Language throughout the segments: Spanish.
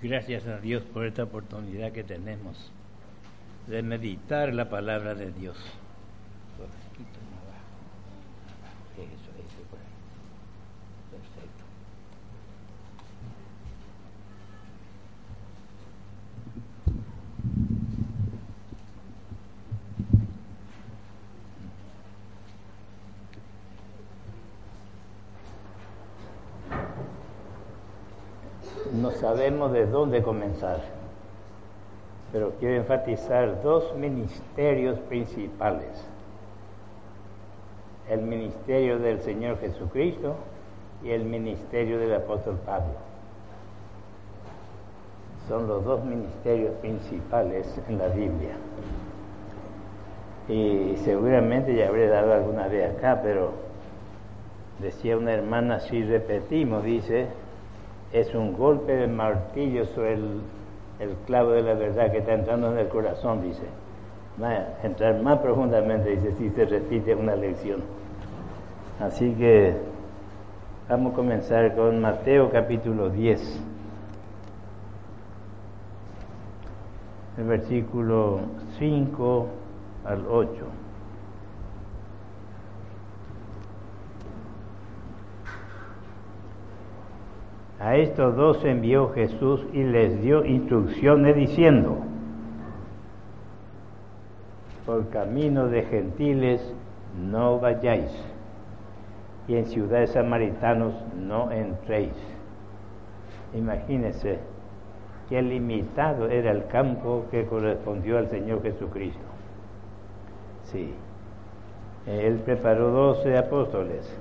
Gracias a Dios por esta oportunidad que tenemos de meditar la palabra de Dios. Poquito más abajo. Eso, eso, por ahí. Perfecto. No sabemos de dónde comenzar, pero quiero enfatizar dos ministerios principales. El ministerio del Señor Jesucristo y el ministerio del apóstol Pablo. Son los dos ministerios principales en la Biblia. Y seguramente ya habré dado alguna vez acá, pero decía una hermana, si repetimos, dice, es un golpe de martillo sobre el, el, clavo de la verdad que está entrando en el corazón, dice. Va a entrar más profundamente, dice, si se repite una lección. Así que vamos a comenzar con Mateo capítulo 10. El versículo 5 al 8. A estos dos envió Jesús y les dio instrucciones diciendo, por camino de gentiles no vayáis, y en ciudades samaritanos no entréis. Imagínense qué limitado era el campo que correspondió al Señor Jesucristo. Sí, Él preparó doce apóstoles,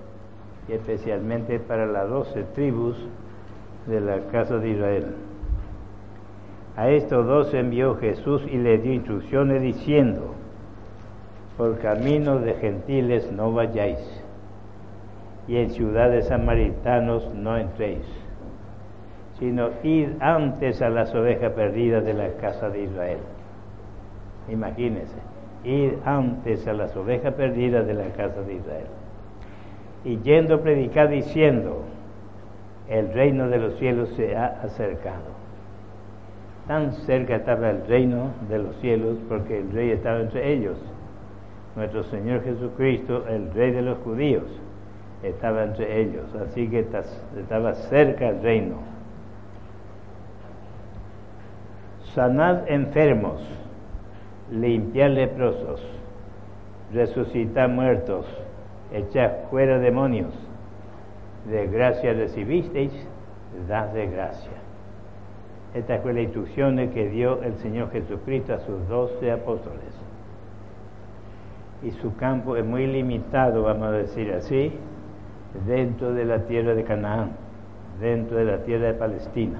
especialmente para las doce tribus de la casa de Israel. A estos dos envió Jesús y les dio instrucciones diciendo, por camino de gentiles no vayáis, y en ciudades samaritanos no entréis, sino id antes a las ovejas perdidas de la casa de Israel. Imagínense, id antes a las ovejas perdidas de la casa de Israel. Y yendo predicar diciendo, el reino de los cielos se ha acercado. Tan cerca estaba el reino de los cielos porque el rey estaba entre ellos. Nuestro Señor Jesucristo, el rey de los judíos, estaba entre ellos. Así que estaba cerca el reino. Sanad enfermos, limpiad leprosos, resucitad muertos, echad fuera demonios de gracia recibisteis, dad de gracia. Esta fue la instrucción que dio el Señor Jesucristo a sus doce apóstoles. Y su campo es muy limitado, vamos a decir así, dentro de la tierra de Canaán, dentro de la tierra de Palestina,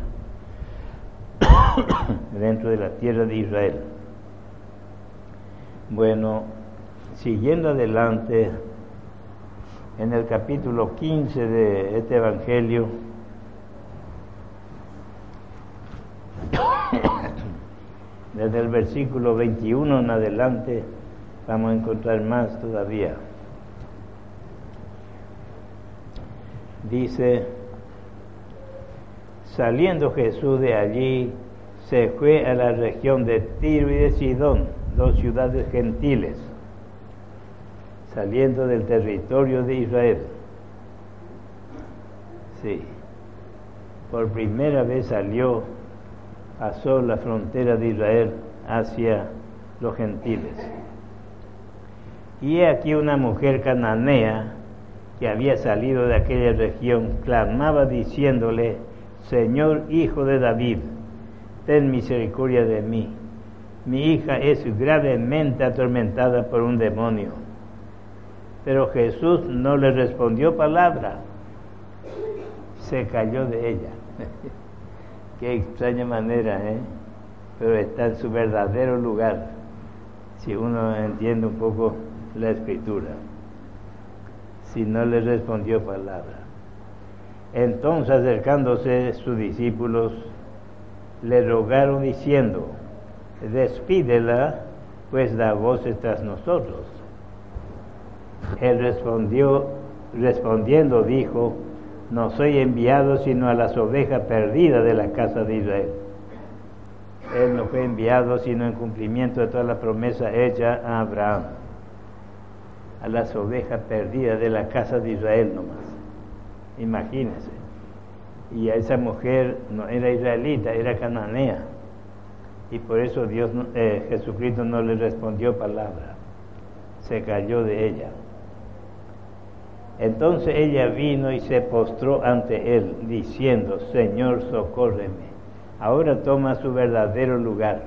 dentro de la tierra de Israel. Bueno, siguiendo adelante, en el capítulo 15 de este Evangelio, desde el versículo 21 en adelante, vamos a encontrar más todavía. Dice, saliendo Jesús de allí, se fue a la región de Tiro y de Sidón, dos ciudades gentiles saliendo del territorio de Israel. Sí, por primera vez salió, pasó la frontera de Israel hacia los gentiles. Y aquí una mujer cananea que había salido de aquella región clamaba diciéndole, Señor Hijo de David, ten misericordia de mí. Mi hija es gravemente atormentada por un demonio. Pero Jesús no le respondió palabra. se cayó de ella. Qué extraña manera, ¿eh? Pero está en su verdadero lugar, si uno entiende un poco la escritura. Si no le respondió palabra. Entonces acercándose sus discípulos, le rogaron diciendo, despídela, pues da voces tras nosotros. Él respondió, respondiendo dijo, no soy enviado sino a las ovejas perdidas de la casa de Israel. Él no fue enviado sino en cumplimiento de toda la promesa hecha a Abraham, a las ovejas perdidas de la casa de Israel nomás. Imagínense. Y a esa mujer no era israelita, era cananea. Y por eso Dios, eh, Jesucristo no le respondió palabra. Se cayó de ella. Entonces ella vino y se postró ante él, diciendo, Señor, socórreme. Ahora toma su verdadero lugar.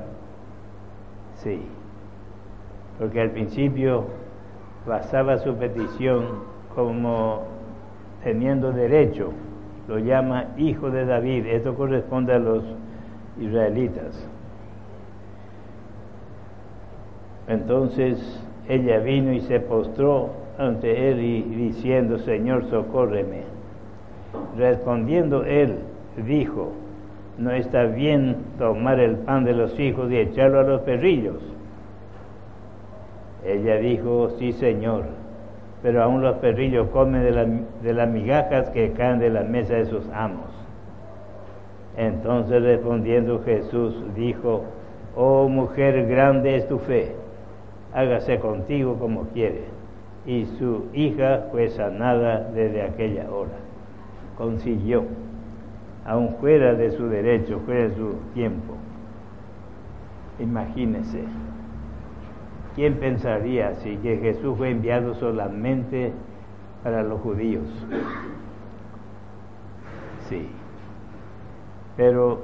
Sí, porque al principio basaba su petición como teniendo derecho, lo llama hijo de David, esto corresponde a los israelitas. Entonces ella vino y se postró ante él y diciendo, Señor, socórreme. Respondiendo él, dijo, no está bien tomar el pan de los hijos y echarlo a los perrillos. Ella dijo, sí, Señor, pero aún los perrillos comen de, las migajas que caen de la mesa de sus amos. Entonces respondiendo Jesús dijo, oh mujer, grande es tu fe, hágase contigo como quiere y su hija fue sanada desde aquella hora. Consiguió, aún fuera de su derecho, fuera de su tiempo. Imagínese, ¿quién pensaría así que Jesús fue enviado solamente para los judíos? Sí, pero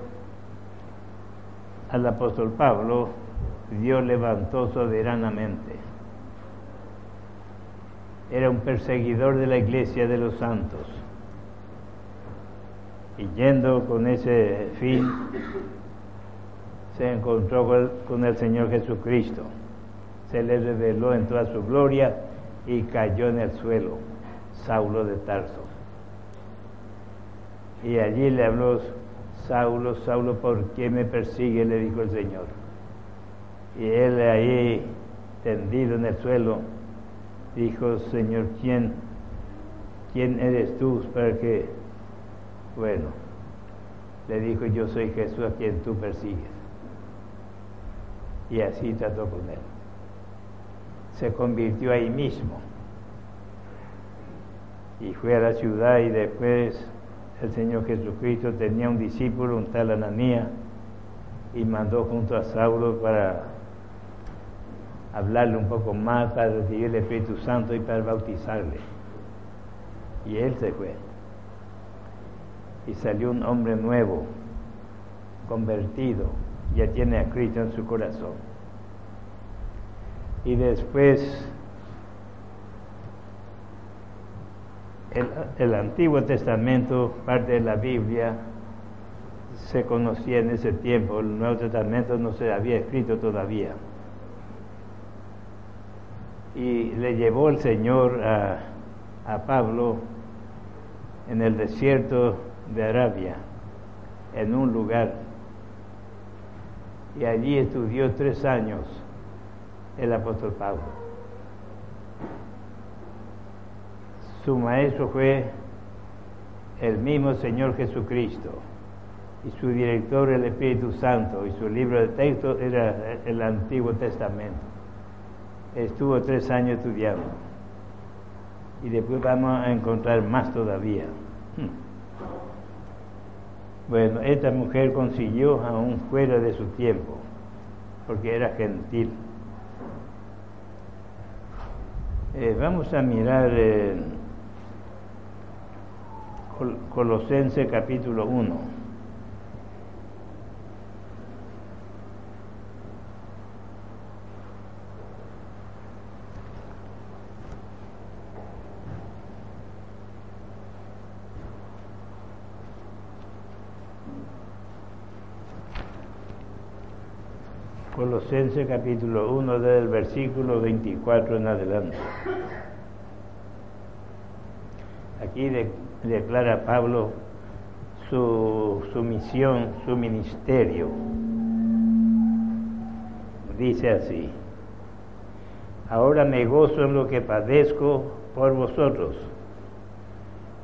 al apóstol Pablo Dios levantó soberanamente era un perseguidor de la iglesia de los santos. Y yendo con ese fin, se encontró con el Señor Jesucristo. Se le reveló en toda su gloria y cayó en el suelo, Saulo de Tarso. Y allí le habló, Saulo, Saulo, ¿por qué me persigue? le dijo el Señor. Y él ahí, tendido en el suelo, dijo, Señor, ¿quién, quién eres tú para que, bueno, le dijo, yo soy Jesús a quien tú persigues. Y así trató con él. Se convirtió ahí mismo. Y fue a la ciudad y después el Señor Jesucristo tenía un discípulo, un tal Ananía, y mandó junto a Saulo para hablarle un poco más para recibir el Espíritu Santo y para bautizarle. Y él se fue. Y salió un hombre nuevo, convertido, ya tiene a Cristo en su corazón. Y después el, el, Antiguo Testamento, parte de la Biblia, se conocía en ese tiempo, el Nuevo Testamento no se había escrito todavía y le llevó el Señor a, a Pablo en el desierto de Arabia, en un lugar. Y allí estudió tres años el apóstol Pablo. Su maestro fue el mismo Señor Jesucristo y su director el Espíritu Santo y su libro de texto era el Antiguo Testamento estuvo tres años estudiando. Y después vamos a encontrar más todavía. Hmm. Bueno, esta mujer consiguió aún fuera de su tiempo, porque era gentil. Eh, vamos a mirar eh, Colosense capítulo 1. Colosenses capítulo 1 del versículo 24 en adelante. Aquí de- declara Pablo su, su misión, su ministerio. Dice así, ahora me gozo en lo que padezco por vosotros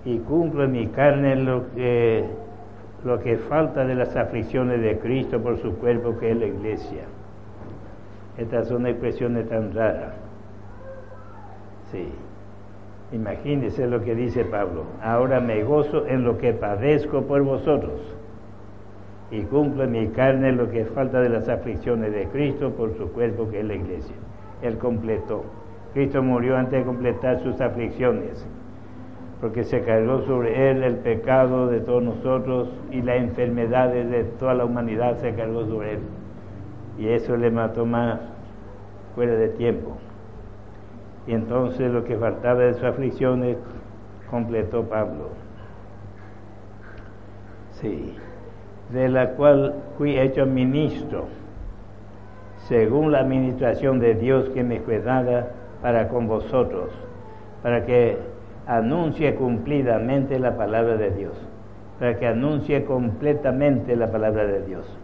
y cumplo en mi carne lo que, lo que falta de las aflicciones de Cristo por su cuerpo que es la iglesia. Estas son expresiones tan raras. Sí. Imagínense lo que dice Pablo. Ahora me gozo en lo que padezco por vosotros y cumplo en mi carne lo que falta de las aflicciones de Cristo por su cuerpo que es la iglesia. Él completó. Cristo murió antes de completar sus aflicciones, porque se cargó sobre él el pecado de todos nosotros y las enfermedades de toda la humanidad se cargó sobre él. Y eso le mató más fuera de tiempo. Y entonces lo que faltaba de sus aflicciones completó Pablo. Sí, de la cual fui hecho ministro, según la administración de Dios que me fue dada para con vosotros, para que anuncie cumplidamente la palabra de Dios, para que anuncie completamente la palabra de Dios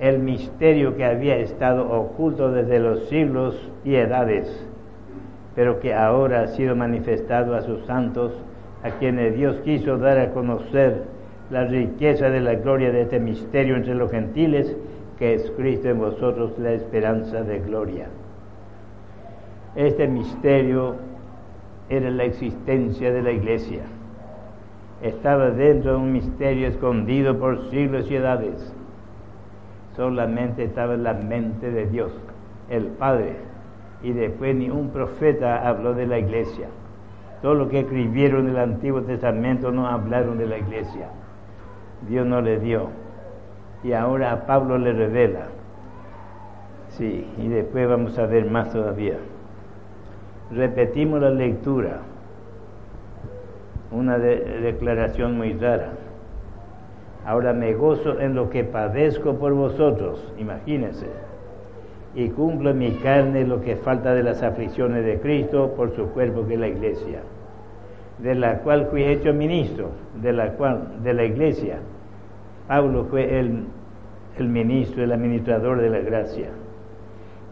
el misterio que había estado oculto desde los siglos y edades, pero que ahora ha sido manifestado a sus santos, a quienes Dios quiso dar a conocer la riqueza de la gloria de este misterio entre los gentiles, que es Cristo en vosotros la esperanza de gloria. Este misterio era la existencia de la iglesia. Estaba dentro de un misterio escondido por siglos y edades solamente estaba en la mente de Dios, el Padre, y después ni un profeta habló de la iglesia. Todo lo que escribieron en el Antiguo Testamento no hablaron de la iglesia. Dios no le dio. Y ahora a Pablo le revela. Sí, y después vamos a ver más todavía. Repetimos la lectura. Una de- declaración muy rara. Ahora me gozo en lo que padezco por vosotros, imagínense, y cumplo en mi carne lo que falta de las aflicciones de Cristo por su cuerpo que es la iglesia, de la cual fui hecho ministro, de la cual, de la iglesia. Pablo fue el, el ministro, el administrador de la gracia,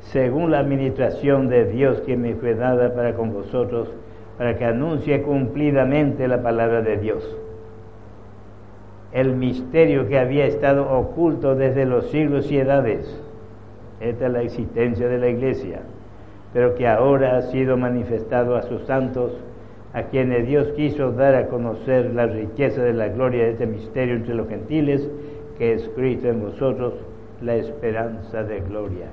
según la administración de Dios que me fue dada para con vosotros, para que anuncie cumplidamente la palabra de Dios el misterio que había estado oculto desde los siglos y edades. Esta es la existencia de la iglesia, pero que ahora ha sido manifestado a sus santos, a quienes Dios quiso dar a conocer la riqueza de la gloria de este misterio entre los gentiles, que es Cristo en vosotros, la esperanza de gloria.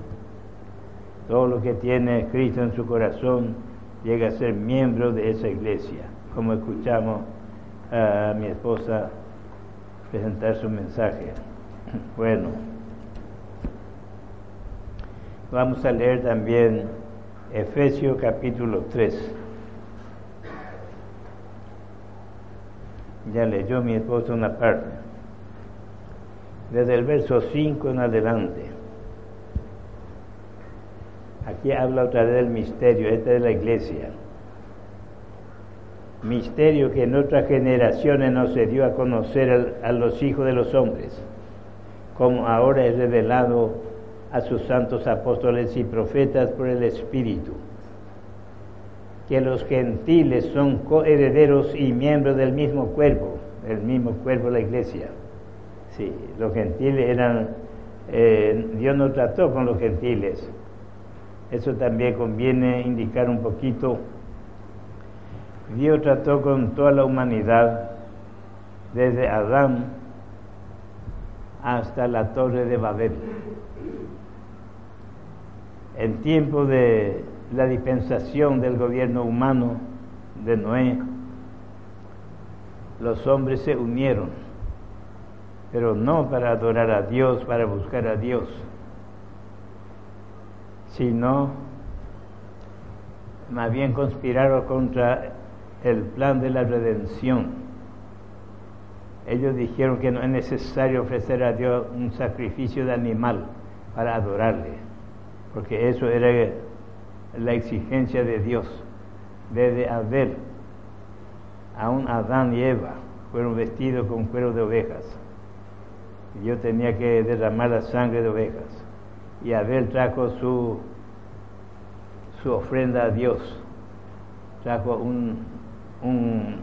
Todo lo que tiene Cristo en su corazón llega a ser miembro de esa iglesia, como escuchamos a mi esposa presentar su mensaje. Bueno, vamos a leer también Efesios capítulo 3. Ya leyó mi esposa una parte. Desde el verso 5 en adelante. Aquí habla otra vez del misterio, esta es la iglesia misterio que en otras generaciones no se dio a conocer a los hijos de los hombres, como ahora es revelado a sus santos apóstoles y profetas por el Espíritu, que los gentiles son coherederos y miembros del mismo cuerpo, el mismo cuerpo de la iglesia. Sí, los gentiles eran, eh, Dios no trató con los gentiles. Eso también conviene indicar un poquito Dios trató con toda la humanidad, desde Adán hasta la torre de Babel. En tiempo de la dispensación del gobierno humano de Noé, los hombres se unieron, pero no para adorar a Dios, para buscar a Dios, sino más bien conspiraron contra el plan de la redención. Ellos dijeron que no es necesario ofrecer a Dios un sacrificio de animal, para adorarle, porque eso era la exigencia de Dios. Desde Abel, un Adán y Eva fueron vestidos con cuero de ovejas. Yo tenía que derramar la sangre de ovejas. Y Abel trajo su, su ofrenda a Dios. Trajo un, un,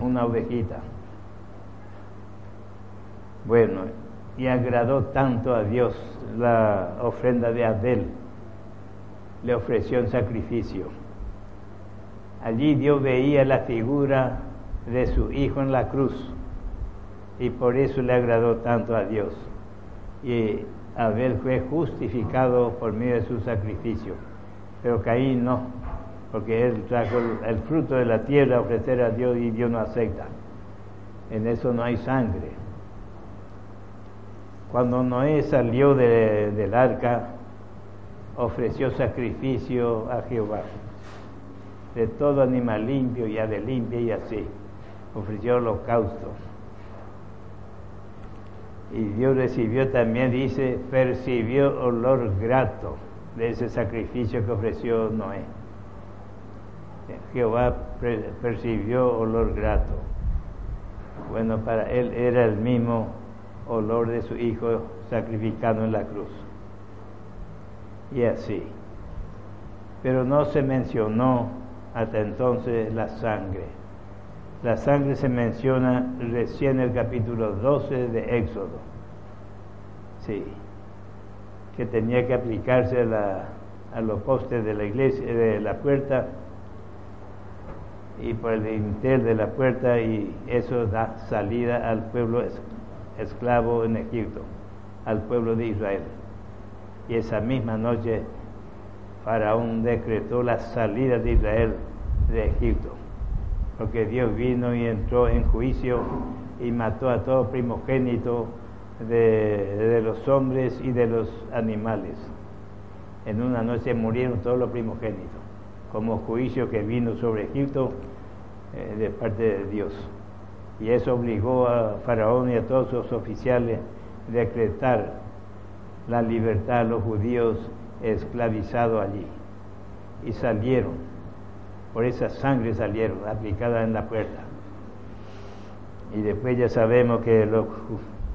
una ovejita. Bueno, y agradó tanto a Dios la ofrenda de Abel. Le ofreció un sacrificio. Allí Dios veía la figura de su Hijo en la cruz y por eso le agradó tanto a Dios. Y Abel fue justificado por medio de su sacrificio, pero Caín no, porque él trajo el, fruto de la tierra a ofrecer a Dios y Dios no acepta. En eso no hay sangre. Cuando Noé salió del arca, ofreció sacrificio a Jehová, de todo animal limpio y ave limpia y así, ofreció holocausto. Y Dios recibió también, dice, percibió olor grato de ese sacrificio que ofreció Noé. Jehová percibió olor grato. Bueno, para él era el mismo olor de su hijo sacrificado en la cruz. Y así. Pero no se mencionó hasta entonces la sangre. La sangre se menciona recién en el capítulo 12 de Éxodo. Sí. Que tenía que aplicarse a, la, a los postes de la iglesia, de la puerta y por el interior de la puerta y eso da salida al pueblo esclavo en Egipto, al pueblo de Israel. Y esa misma noche Faraón decretó la salida de Israel de Egipto, porque Dios vino y entró en juicio y mató a todo primogénito de, de los hombres y de los animales. En una noche murieron todos los primogénitos, como juicio que vino sobre Egipto eh, de parte de Dios y eso obligó a Faraón y a todos sus oficiales a decretar la libertad a los judíos esclavizados allí. Y salieron, por esa sangre salieron, aplicada en la puerta. Y después ya sabemos que los,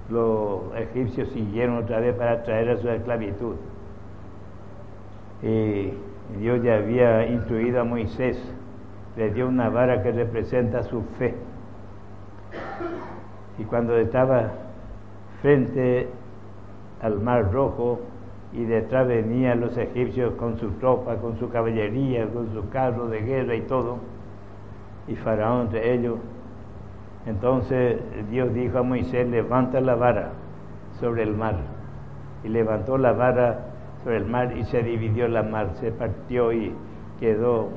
los egipcios siguieron otra vez para traer a su esclavitud. Y Dios ya había instruido a Moisés, le dio una vara que representa su fe y cuando estaba frente al mar rojo y detrás venían los egipcios con su tropa, con su caballería, con su carro de guerra y todo, y Faraón entre ellos, entonces Dios dijo a Moisés, levanta la vara sobre el mar. Y levantó la vara sobre el mar y se dividió la mar, se partió y quedó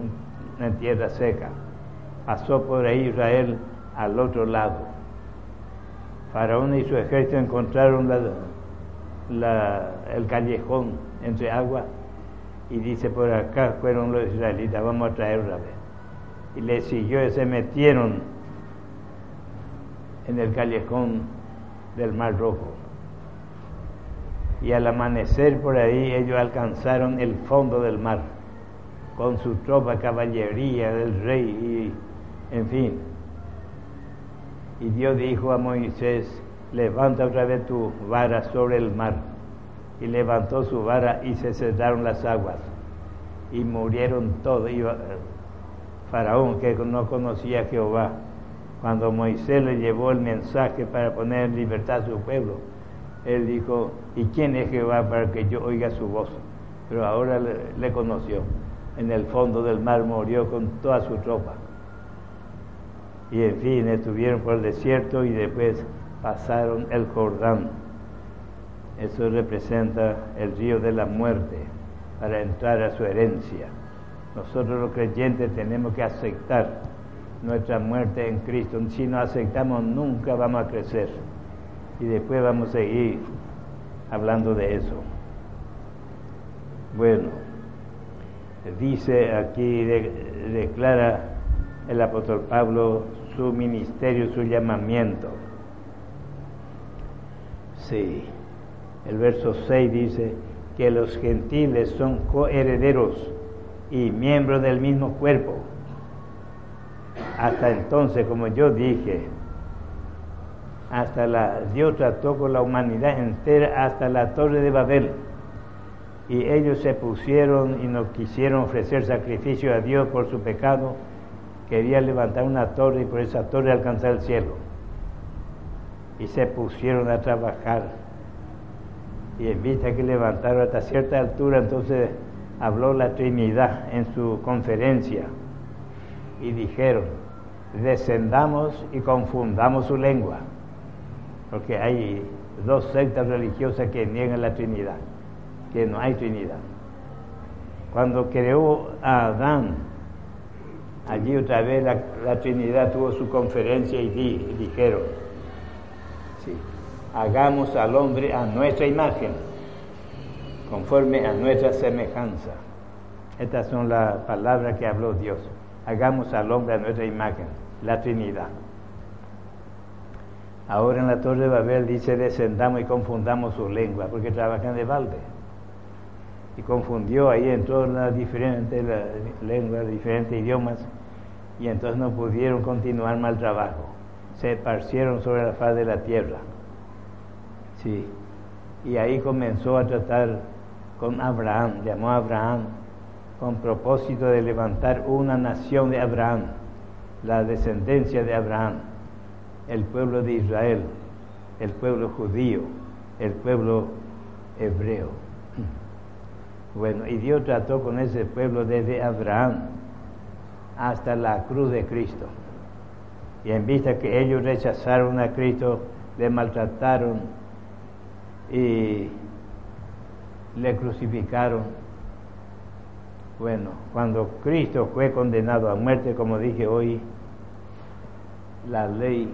en tierra seca. Pasó por ahí Israel al otro lado. Faraón y su ejército encontraron el callejón entre agua y dice por acá fueron los israelitas, vamos a traer otra vez. Y le siguió y se metieron en el callejón del Mar Rojo. Y al amanecer por ahí ellos alcanzaron el fondo del mar con su tropa, caballería del rey y en fin. Y Dios dijo a Moisés, levanta otra vez tu vara sobre el mar. Y levantó su vara y se cerraron las aguas. Y murieron todos. Y, eh, Faraón, que no conocía a Jehová, cuando Moisés le llevó el mensaje para poner en libertad a su pueblo, él dijo, ¿y quién es Jehová para que yo oiga su voz? Pero ahora le, conoció. En el fondo del mar murió con toda su tropa y en fin estuvieron por el desierto y después pasaron el Jordán. Eso representa el río de la muerte para entrar a su herencia. Nosotros los creyentes tenemos que aceptar nuestra muerte en Cristo. Si no aceptamos nunca vamos a crecer. Y después vamos a seguir hablando de eso. Bueno, dice aquí, declara el apóstol Pablo su ministerio, su llamamiento. Sí. El verso 6 dice que los gentiles son coherederos y miembros del mismo cuerpo. Hasta entonces, como yo dije, hasta la, Dios trató con la humanidad entera hasta la torre de Babel. Y ellos se pusieron y no quisieron ofrecer sacrificio a Dios por su pecado. Querían levantar una torre y por esa torre alcanzar el cielo. Y se pusieron a trabajar. Y en vista que levantaron hasta cierta altura, entonces habló la Trinidad en su conferencia. Y dijeron, descendamos y confundamos su lengua porque hay dos sectas religiosas que niegan la Trinidad, que no hay Trinidad. Cuando creó a Adán, allí otra vez la, Trinidad tuvo su conferencia y, dijeron, hagamos al hombre a nuestra imagen, conforme a nuestra semejanza. Estas son las palabras que habló Dios. Hagamos al hombre a nuestra imagen, la Trinidad. Ahora en la Torre de Babel dice descendamos y confundamos su lengua, porque trabajan de balde. Y confundió ahí en todas las diferentes lenguas, diferentes idiomas, y entonces no pudieron continuar mal trabajo. Se esparcieron sobre la faz de la tierra. Sí. Y ahí comenzó a tratar con Abraham, llamó a Abraham con propósito de levantar una nación de Abraham, la descendencia de Abraham el pueblo de Israel, el pueblo judío, el pueblo hebreo. Bueno, y Dios trató con ese pueblo desde Abraham hasta la cruz de Cristo. Y en vista que ellos rechazaron a Cristo, le maltrataron y le crucificaron. Bueno, cuando Cristo fue condenado a muerte, como dije hoy, la ley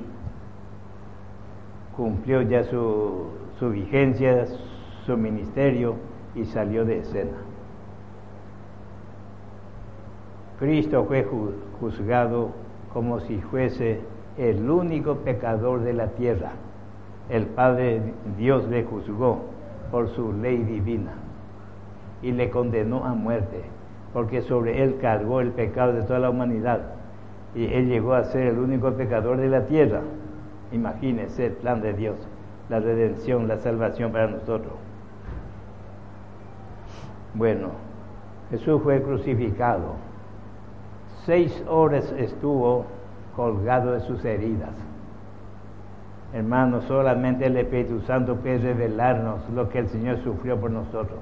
cumplió ya su, vigencia, su ministerio y salió de escena. Cristo fue juzgado como si fuese el único pecador de la tierra. El Padre Dios le juzgó por su ley divina y le condenó a muerte, porque sobre él cargó el pecado de toda la humanidad y él llegó a ser el único pecador de la tierra. Imagínese el plan de Dios, la redención, la salvación para nosotros. Bueno, Jesús fue crucificado. Seis horas estuvo colgado de sus heridas. Hermanos, solamente el Espíritu Santo puede revelarnos lo que el Señor sufrió por nosotros.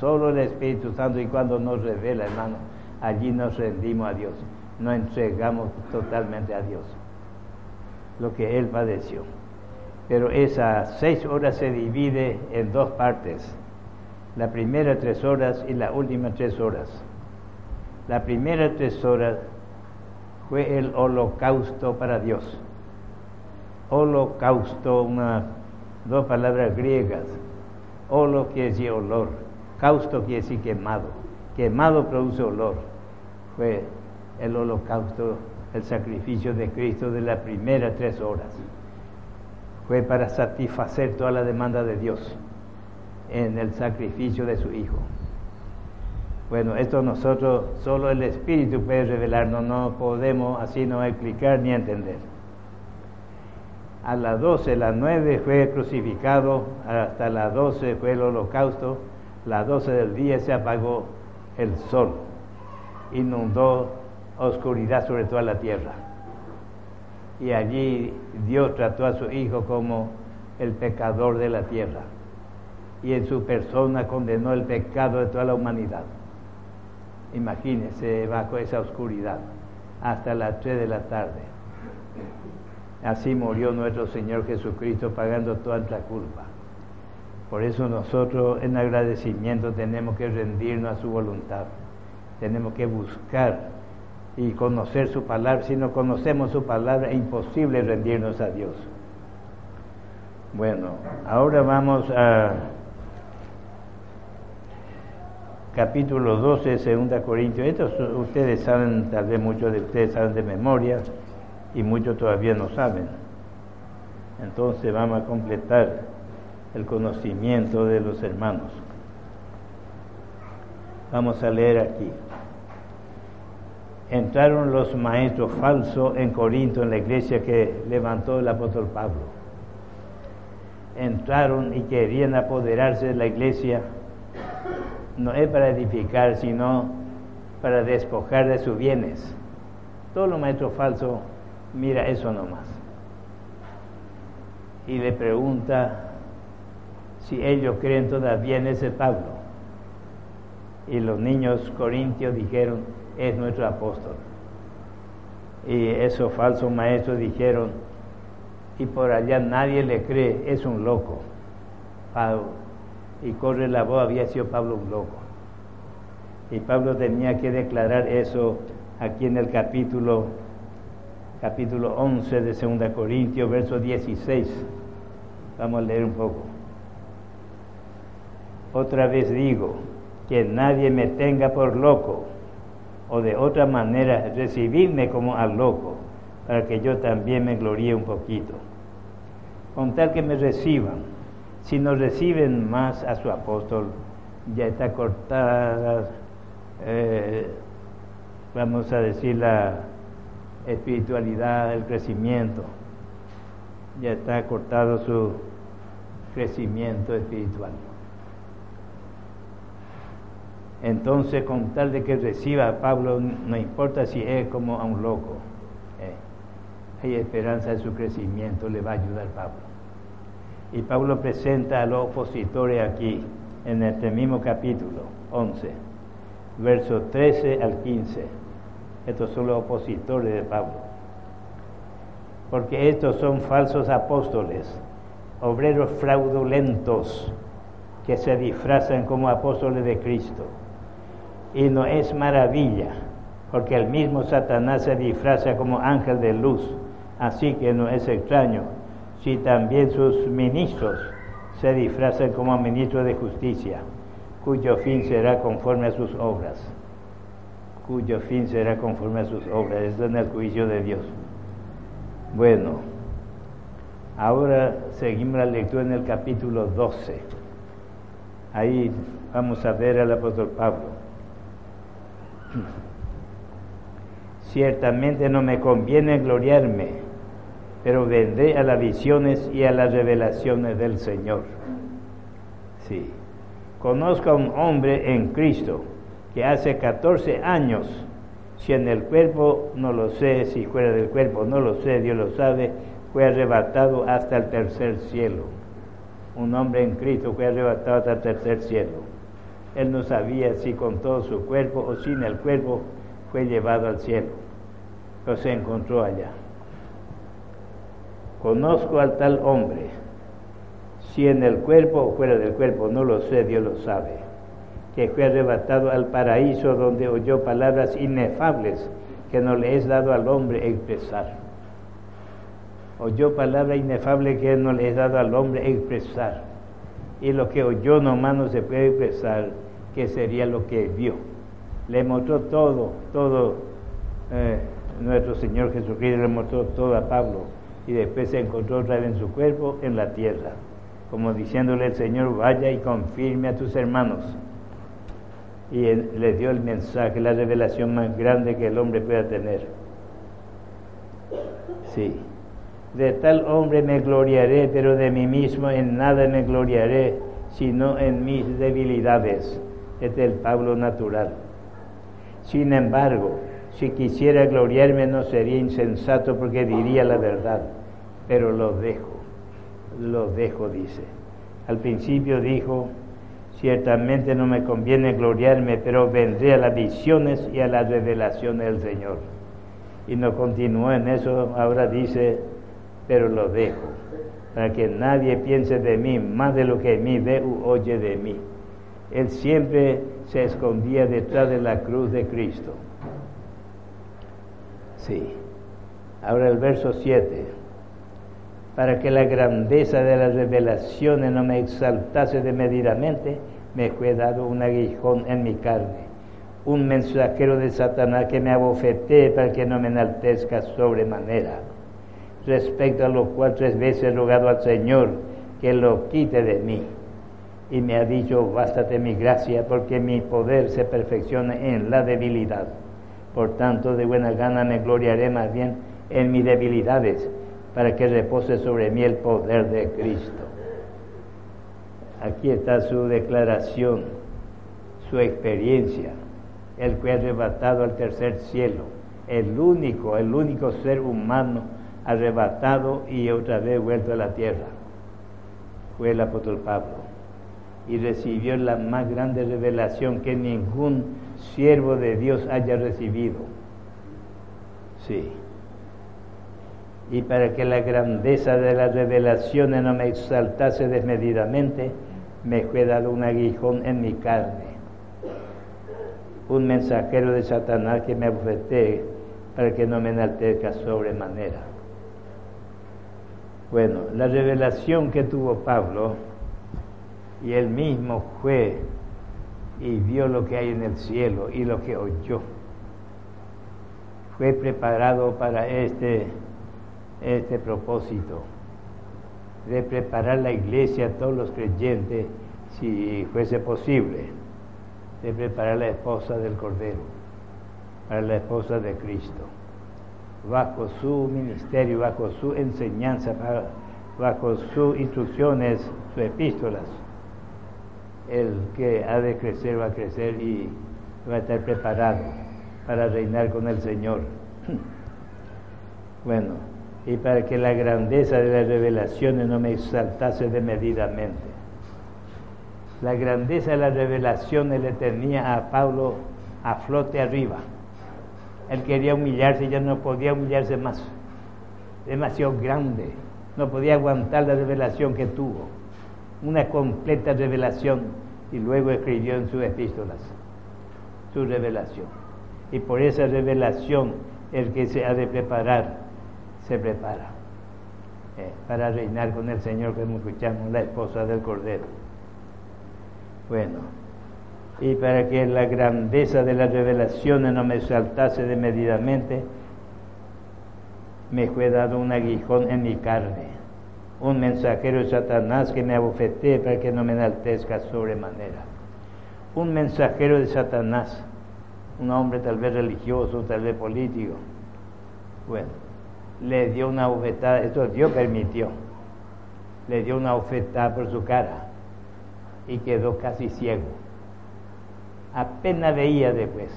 Solo el Espíritu Santo y cuando nos revela, hermano, allí nos rendimos a Dios, nos entregamos totalmente a Dios lo que él padeció. Pero esas seis horas se divide en dos partes. La primera tres horas y la última tres horas. La primera tres horas fue el holocausto para Dios. Holocausto, una, dos palabras griegas. Holo quiere decir olor, causto quiere decir quemado. Quemado produce olor. Fue el holocausto el sacrificio de Cristo de las primeras tres horas. Fue para satisfacer toda la demanda de Dios en el sacrificio de su Hijo. Bueno, esto nosotros, solo el Espíritu puede revelarnos, no podemos así no explicar ni entender. A las 12, las 9 fue crucificado, hasta las 12 fue el holocausto, las 12 del día se apagó el sol, inundó oscuridad sobre toda la tierra. Y allí Dios trató a su Hijo como el pecador de la tierra. Y en su persona condenó el pecado de toda la humanidad. Imagínense bajo esa oscuridad hasta las 3 de la tarde. Así murió nuestro Señor Jesucristo pagando toda nuestra culpa. Por eso nosotros en agradecimiento tenemos que rendirnos a su voluntad. Tenemos que buscar y conocer su palabra. Si no conocemos su palabra, es imposible rendirnos a Dios. Bueno, ahora vamos a capítulo 12, segunda Corintios. Estos ustedes saben, tal vez muchos de ustedes saben de memoria y muchos todavía no saben. Entonces vamos a completar el conocimiento de los hermanos. Vamos a leer aquí. Entraron los maestros falsos en Corinto, en la iglesia que levantó el apóstol Pablo. Entraron y querían apoderarse de la iglesia. No es para edificar, sino para despojar de sus bienes. Todos los maestros falsos, mira eso nomás. Y le pregunta si ellos creen todavía en ese Pablo. Y los niños corintios dijeron, es nuestro apóstol. Y esos falsos maestros dijeron, y por allá nadie le cree, es un loco. Pablo. Y corre la voz, había sido Pablo un loco. Y Pablo tenía que declarar eso aquí en el capítulo, capítulo 11 de 2 Corintios, verso 16. Vamos a leer un poco. Otra vez digo, que nadie me tenga por loco, o de otra manera recibirme como al loco, para que yo también me gloríe un poquito. Con tal que me reciban, si no reciben más a su apóstol, ya está cortada, eh, vamos a decir, la espiritualidad, el crecimiento, ya está cortado su crecimiento espiritual. Entonces, con tal de que reciba a Pablo, no importa si es como a un loco, eh, hay esperanza de su crecimiento, le va a ayudar Pablo. Y Pablo presenta a los opositores aquí, en este mismo capítulo 11, versos 13 al 15. Estos son los opositores de Pablo. Porque estos son falsos apóstoles, obreros fraudulentos, que se disfrazan como apóstoles de Cristo y no es maravilla, porque el mismo Satanás se disfraza como ángel de luz, así que no es extraño si también sus ministros se disfrazan como ministros de justicia, cuyo fin será conforme a sus obras, cuyo fin será conforme a sus obras, es en el juicio de Dios. Bueno, ahora seguimos la lectura en el capítulo 12. Ahí vamos a ver al apóstol Pablo. Ciertamente no me conviene gloriarme, pero vendré a las visiones y a las revelaciones del Señor. Sí. Conozco a un hombre en Cristo que hace 14 años, si en el cuerpo no lo sé, si fuera del cuerpo no lo sé, Dios lo sabe, fue arrebatado hasta el tercer cielo. Un hombre en Cristo fue arrebatado hasta el tercer cielo. Él no sabía si con todo su cuerpo o sin el cuerpo fue llevado al cielo, pero se encontró allá. Conozco al tal hombre, si en el cuerpo o fuera del cuerpo, no lo sé, Dios lo sabe, que fue arrebatado al paraíso donde oyó palabras inefables que no le es dado al hombre expresar. Oyó palabras inefables que no le es dado al hombre expresar. Y lo que oyó nomás no se puede expresar que sería lo que vio. Le mostró todo, todo, eh, nuestro Señor Jesucristo le mostró todo a Pablo y después se encontró otra vez en su cuerpo en la tierra, como diciéndole el Señor, vaya y confirme a tus hermanos. Y le dio el mensaje, la revelación más grande que el hombre pueda tener. Sí. De tal hombre me gloriaré, pero de mí mismo en nada me gloriaré, sino en mis debilidades es del Pablo natural. Sin embargo, si quisiera gloriarme no sería insensato porque diría la verdad, pero lo dejo, lo dejo, dice. Al principio dijo, ciertamente no me conviene gloriarme, pero vendré a las visiones y a las revelaciones del Señor. Y no continuó en eso, ahora dice, pero lo dejo, para que nadie piense de mí más de lo que mí ve u oye de mí él siempre se escondía detrás de la cruz de Cristo. Sí. Ahora el verso 7. Para que la grandeza de las revelaciones no me exaltase desmedidamente, me fue dado un aguijón en mi carne, un mensajero de Satanás que me abofetee para que no me enaltezca sobremanera. Respecto a lo cual tres veces he rogado al Señor que lo quite de mí. Y me ha dicho, bástate mi gracia, porque mi poder se perfecciona en la debilidad. Por tanto, de buena gana me gloriaré más bien en mis debilidades, para que repose sobre mí el poder de Cristo. Aquí está su declaración, su experiencia, el que ha arrebatado al tercer cielo, el único, el único ser humano arrebatado y otra vez vuelto a la tierra. Fue el apóstol Pablo y recibió la más grande revelación que ningún siervo de Dios haya recibido. Sí. Y para que la grandeza de las revelaciones no me exaltase desmedidamente, me fue dado un aguijón en mi carne, un mensajero de Satanás que me abofetee para que no me enaltezca sobremanera. Bueno, la revelación que tuvo Pablo, y él mismo fue y vio lo que hay en el cielo y lo que oyó, fue preparado para este, este propósito, de preparar la iglesia a todos los creyentes, si fuese posible, de preparar la esposa del Cordero, para la esposa de Cristo bajo su ministerio, bajo su enseñanza, bajo sus instrucciones, sus epístolas. El que ha de crecer va a crecer y va a estar preparado para reinar con el Señor. Bueno, y para que la grandeza de las revelaciones no me exaltase desmedidamente. La grandeza de las revelaciones le tenía a Pablo a flote arriba él quería humillarse ya no podía humillarse más. Demasiado grande. No podía aguantar la revelación que tuvo. Una completa revelación. Y luego escribió en sus epístolas su revelación. Y por esa revelación el que se ha de preparar, se prepara. Eh, para reinar con el Señor, que escuchamos, la esposa del Cordero. Bueno, y para que la grandeza de las revelaciones no me saltase desmedidamente, me fue dado un aguijón en mi carne, un mensajero de Satanás que me abofetee para que no me enaltezca sobremanera. Un mensajero de Satanás, un hombre tal vez religioso, tal vez político. Bueno, le dio una bofetada, esto Dios permitió, le dio una bofetada por su cara y quedó casi ciego apenas veía después.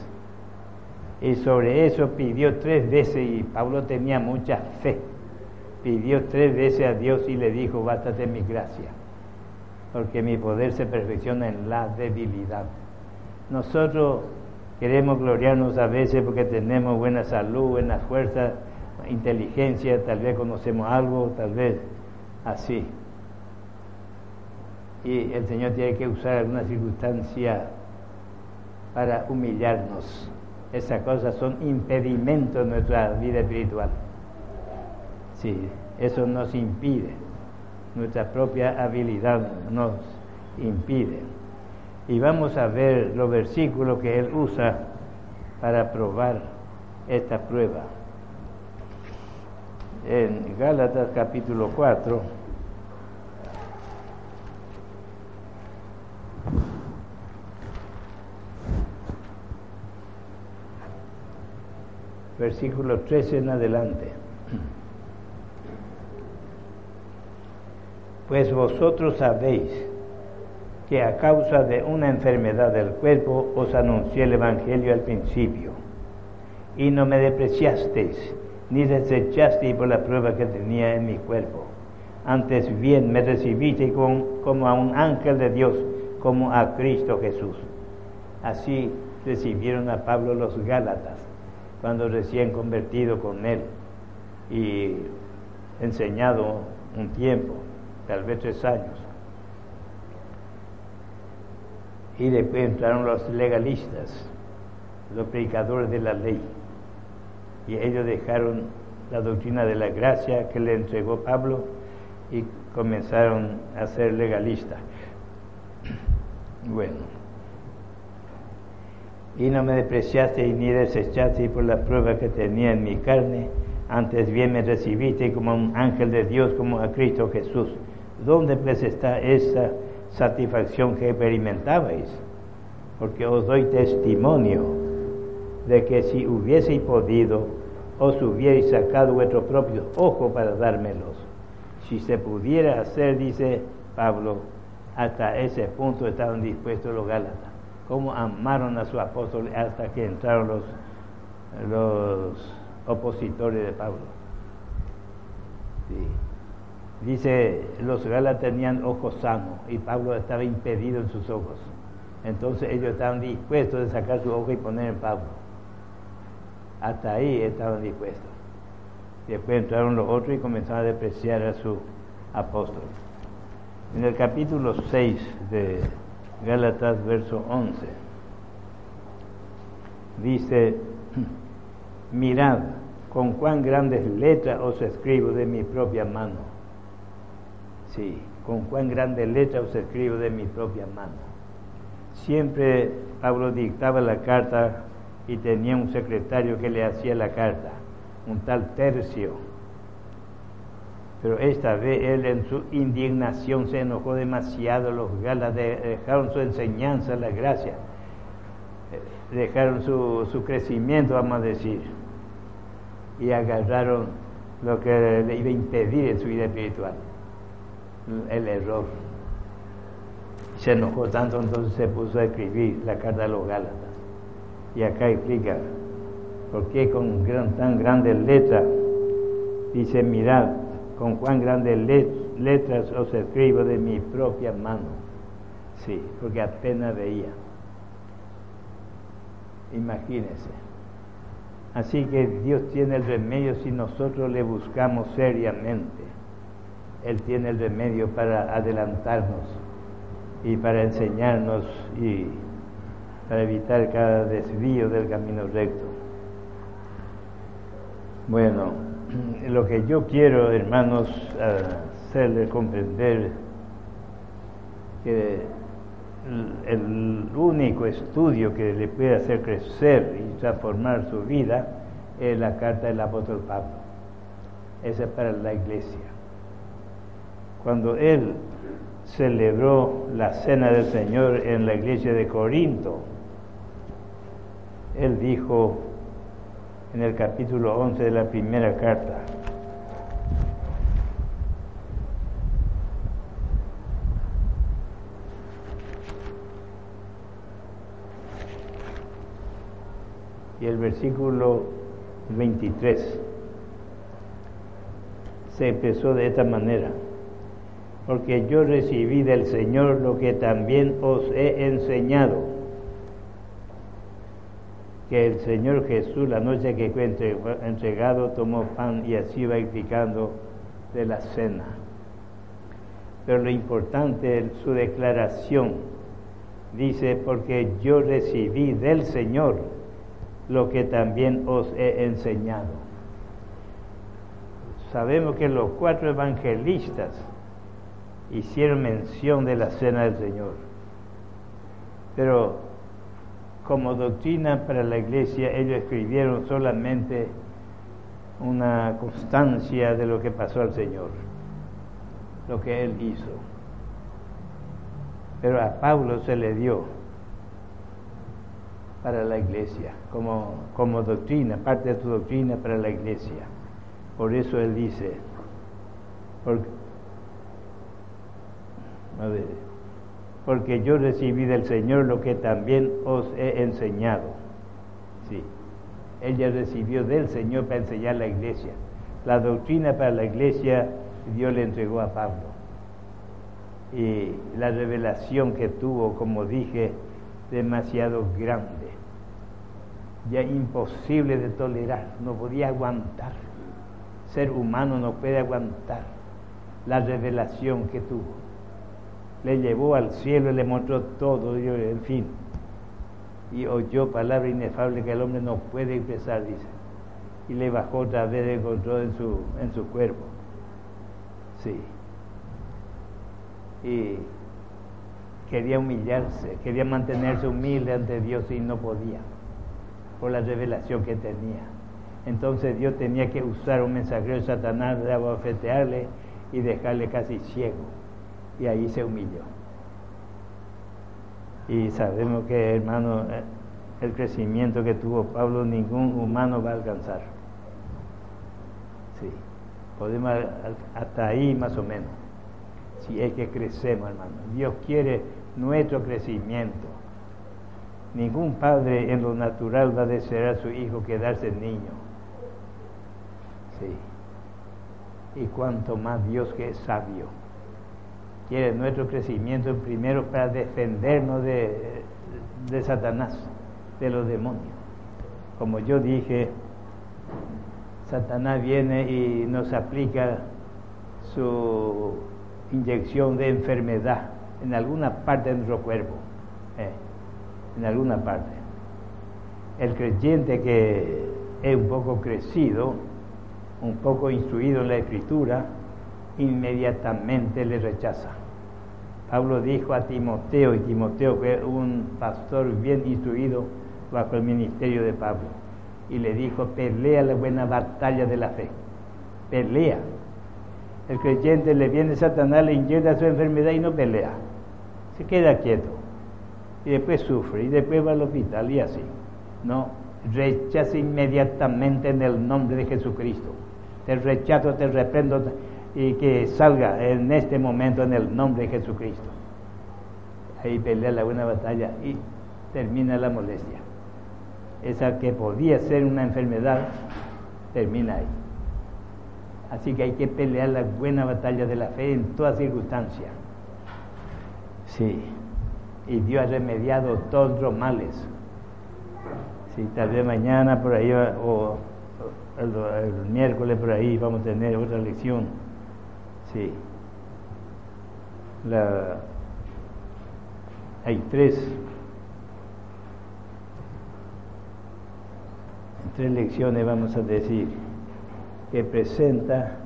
Y sobre eso pidió tres veces, y Pablo tenía mucha fe, pidió tres veces a Dios y le dijo, bástate mi gracia, porque mi poder se perfecciona en la debilidad. Nosotros queremos gloriarnos a veces porque tenemos buena salud, buena fuerza, inteligencia, tal vez conocemos algo, tal vez así. Y el Señor tiene que usar alguna circunstancia para humillarnos. Esas cosas son impedimentos en nuestra vida espiritual. Sí, eso nos impide. Nuestra propia habilidad nos impide. Y vamos a ver los versículos que él usa para probar esta prueba. En Gálatas capítulo 4, versículo 13 en adelante. Pues vosotros sabéis que a causa de una enfermedad del cuerpo os anuncié el Evangelio al principio, y no me depreciasteis, ni desechasteis por la prueba que tenía en mi cuerpo. Antes bien me recibisteis como a un ángel de Dios, como a Cristo Jesús. Así recibieron a Pablo los Gálatas cuando recién convertido con él y enseñado un tiempo, tal vez tres años. Y después entraron los legalistas, los predicadores de la ley, y ellos dejaron la doctrina de la gracia que le entregó Pablo y comenzaron a ser legalistas. Bueno y no me despreciaste ni desechaste por la prueba que tenía en mi carne, antes bien me recibiste como un ángel de Dios, como a Cristo Jesús. ¿Dónde pues está esa satisfacción que experimentabais? Porque os doy testimonio de que si hubieseis podido, os hubierais sacado vuestros propios ojos para dármelos. Si se pudiera hacer, dice Pablo, hasta ese punto estaban dispuestos los Gálatas. Cómo amaron a su apóstol hasta que entraron los, los opositores de Pablo. Dice, los Gálatas tenían ojos sanos y Pablo estaba impedido en sus ojos. Entonces ellos estaban dispuestos de sacar su ojo y poner en Pablo. Hasta ahí estaban dispuestos. Después entraron los otros y comenzaron a despreciar a su apóstol. En el capítulo 6 de Gálatas, verso 11, dice, mirad con cuán grandes letras os escribo de mi propia mano. Sí, con cuán grandes letras os escribo de mi propia mano. Siempre Pablo dictaba la carta y tenía un secretario que le hacía la carta, un tal tercio. Pero esta vez él en su indignación se enojó demasiado, los galas dejaron su enseñanza, la gracia, dejaron su, su crecimiento, vamos a decir, y agarraron lo que le iba a impedir en su vida espiritual, el error. Se enojó tanto, entonces se puso a escribir la carta de los Gálatas. Y acá explica por qué con gran, tan grandes letras dice, mirad, con cuán grandes letras os escribo de mi propia mano. Sí, porque apenas veía. Imagínense. Así que Dios tiene el remedio si nosotros le buscamos seriamente. Él tiene el remedio para adelantarnos y para enseñarnos y para evitar cada desvío del camino recto. Bueno, lo que yo quiero, hermanos, hacerle comprender que el único estudio que le puede hacer crecer y transformar su vida es la carta del apóstol Pablo. Esa es para la iglesia. Cuando él celebró la cena del Señor en la iglesia de Corinto, él dijo en el capítulo 11 de la primera carta, y el versículo 23 se empezó de esta manera, porque yo recibí del Señor lo que también os he enseñado que el Señor Jesús, la noche que fue entregado, tomó pan y así va explicando de la cena. Pero lo importante es su declaración. Dice, porque yo recibí del Señor lo que también os he enseñado. Sabemos que los cuatro evangelistas hicieron mención de la cena del Señor. Pero como doctrina para la iglesia, ellos escribieron solamente una constancia de lo que pasó al Señor, lo que Él hizo. Pero a Pablo se le dio para la iglesia, como, como doctrina, parte de su doctrina para la iglesia. Por eso Él dice, porque yo recibí del Señor lo que también os he enseñado. Sí, ella recibió del Señor para enseñar la iglesia. La doctrina para la iglesia Dios le entregó a Pablo. Y la revelación que tuvo, como dije, demasiado grande, ya imposible de tolerar, no podía aguantar. Ser humano no puede aguantar la revelación que tuvo le llevó al cielo y le mostró todo, y, en fin. Y oyó palabra inefable que el hombre no puede expresar, dice. Y le bajó otra vez, le encontró en su, en su cuerpo. Sí. Y quería humillarse, quería mantenerse humilde ante Dios y no podía, por la revelación que tenía. Entonces Dios tenía que usar un mensajero de Satanás de abofetearle y dejarle casi ciego y ahí se humilló. Y sabemos que, hermano, eh, el crecimiento que tuvo Pablo ningún humano va a alcanzar. Sí, podemos hasta ahí más o menos. Si es que crecemos, hermano. Dios quiere nuestro crecimiento. Ningún padre en lo natural va a desear a su hijo quedarse niño. Sí. Y cuanto más Dios que es sabio. Quiere nuestro crecimiento primero para defendernos de, de Satanás, de los demonios. Como yo dije, Satanás viene y nos aplica su inyección de enfermedad en alguna parte de nuestro cuerpo, eh, en alguna parte. El creyente que es un poco crecido, un poco instruido en la escritura, inmediatamente le rechaza. Pablo dijo a Timoteo, y Timoteo fue un pastor bien instruido bajo el ministerio de Pablo, y le dijo, pelea la buena batalla de la fe, pelea. El creyente le viene Satanás, le inyecta su enfermedad y no pelea, se queda quieto, y después sufre, y después va al hospital y así. No, rechaza inmediatamente en el nombre de Jesucristo. Te rechazo, te reprendo y que salga en este momento en el nombre de Jesucristo. Ahí pelea la buena batalla y termina la molestia. Esa que podía ser una enfermedad, termina ahí. Así que hay que pelear la buena batalla de la fe en toda circunstancia. Sí. Y Dios ha remediado todos los males. Sí, tal vez mañana por ahí o el, el miércoles por ahí vamos a tener otra lección Sí. La, hay tres, tres lecciones, vamos a decir, que presenta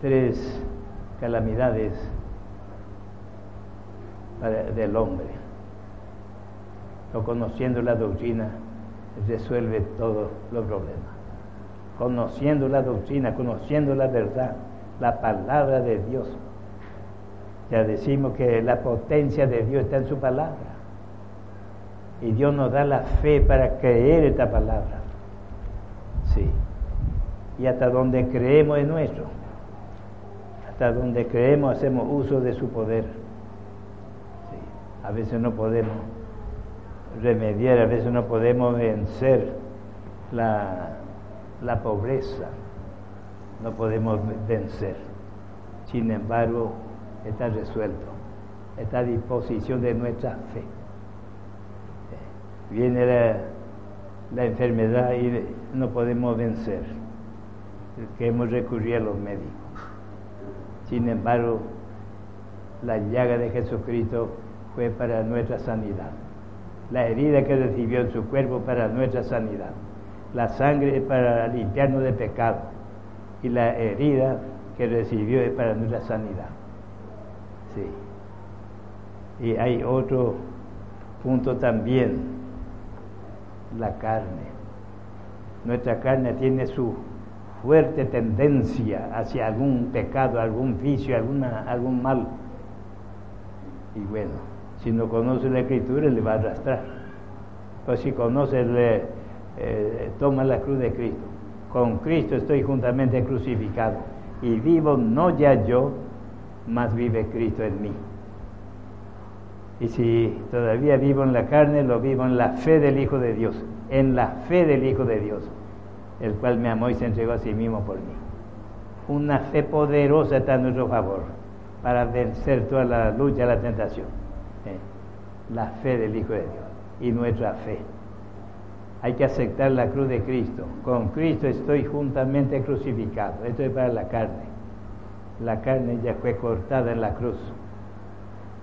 tres calamidades del hombre. O conociendo la doctrina resuelve todos los problemas. Conociendo la doctrina, conociendo la verdad, la palabra de Dios. Ya decimos que la potencia de Dios está en su palabra. Y Dios nos da la fe para creer esta palabra. Sí. Y hasta donde creemos es nuestro. Hasta donde creemos hacemos uso de su poder. Sí. A veces no podemos remediar, a veces no podemos vencer la, la pobreza no podemos vencer. Sin embargo, está resuelto, está a disposición de nuestra fe. Viene la, enfermedad y no podemos vencer, que hemos recurrido a los médicos. Sin embargo, la llaga de Jesucristo fue para nuestra sanidad. La herida que recibió en su cuerpo para nuestra sanidad. La sangre para limpiarnos de pecado y la herida que recibió es para nuestra sanidad. Sí. Y hay otro punto también, la carne. Nuestra carne tiene su fuerte tendencia hacia algún pecado, algún vicio, alguna, algún mal. Y bueno, si no conoce la escritura le va a arrastrar. Pero si conoce, le, eh, toma la cruz de Cristo con Cristo estoy juntamente crucificado y vivo no ya yo, mas vive Cristo en mí. Y si todavía vivo en la carne, lo vivo en la fe del Hijo de Dios, en la fe del Hijo de Dios, el cual me amó y se entregó a sí mismo por mí. Una fe poderosa está a nuestro favor para vencer toda la lucha, la tentación. ¿eh? La fe del Hijo de Dios y nuestra fe. Hay que aceptar la cruz de Cristo. Con Cristo estoy juntamente crucificado. Esto es para la carne. La carne ya fue cortada en la cruz.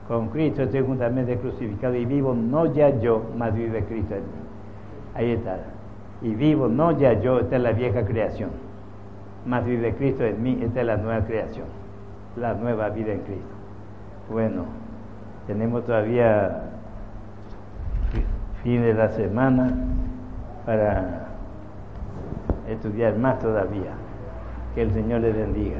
Con Cristo estoy juntamente crucificado y vivo no ya yo, mas vive Cristo en mí. Ahí está. Y vivo no ya yo, esta es la vieja creación. Mas vive Cristo en mí, esta es la nueva creación. La nueva vida en Cristo. Bueno, tenemos todavía fin de la semana para estudiar más todavía. Que el Señor le bendiga.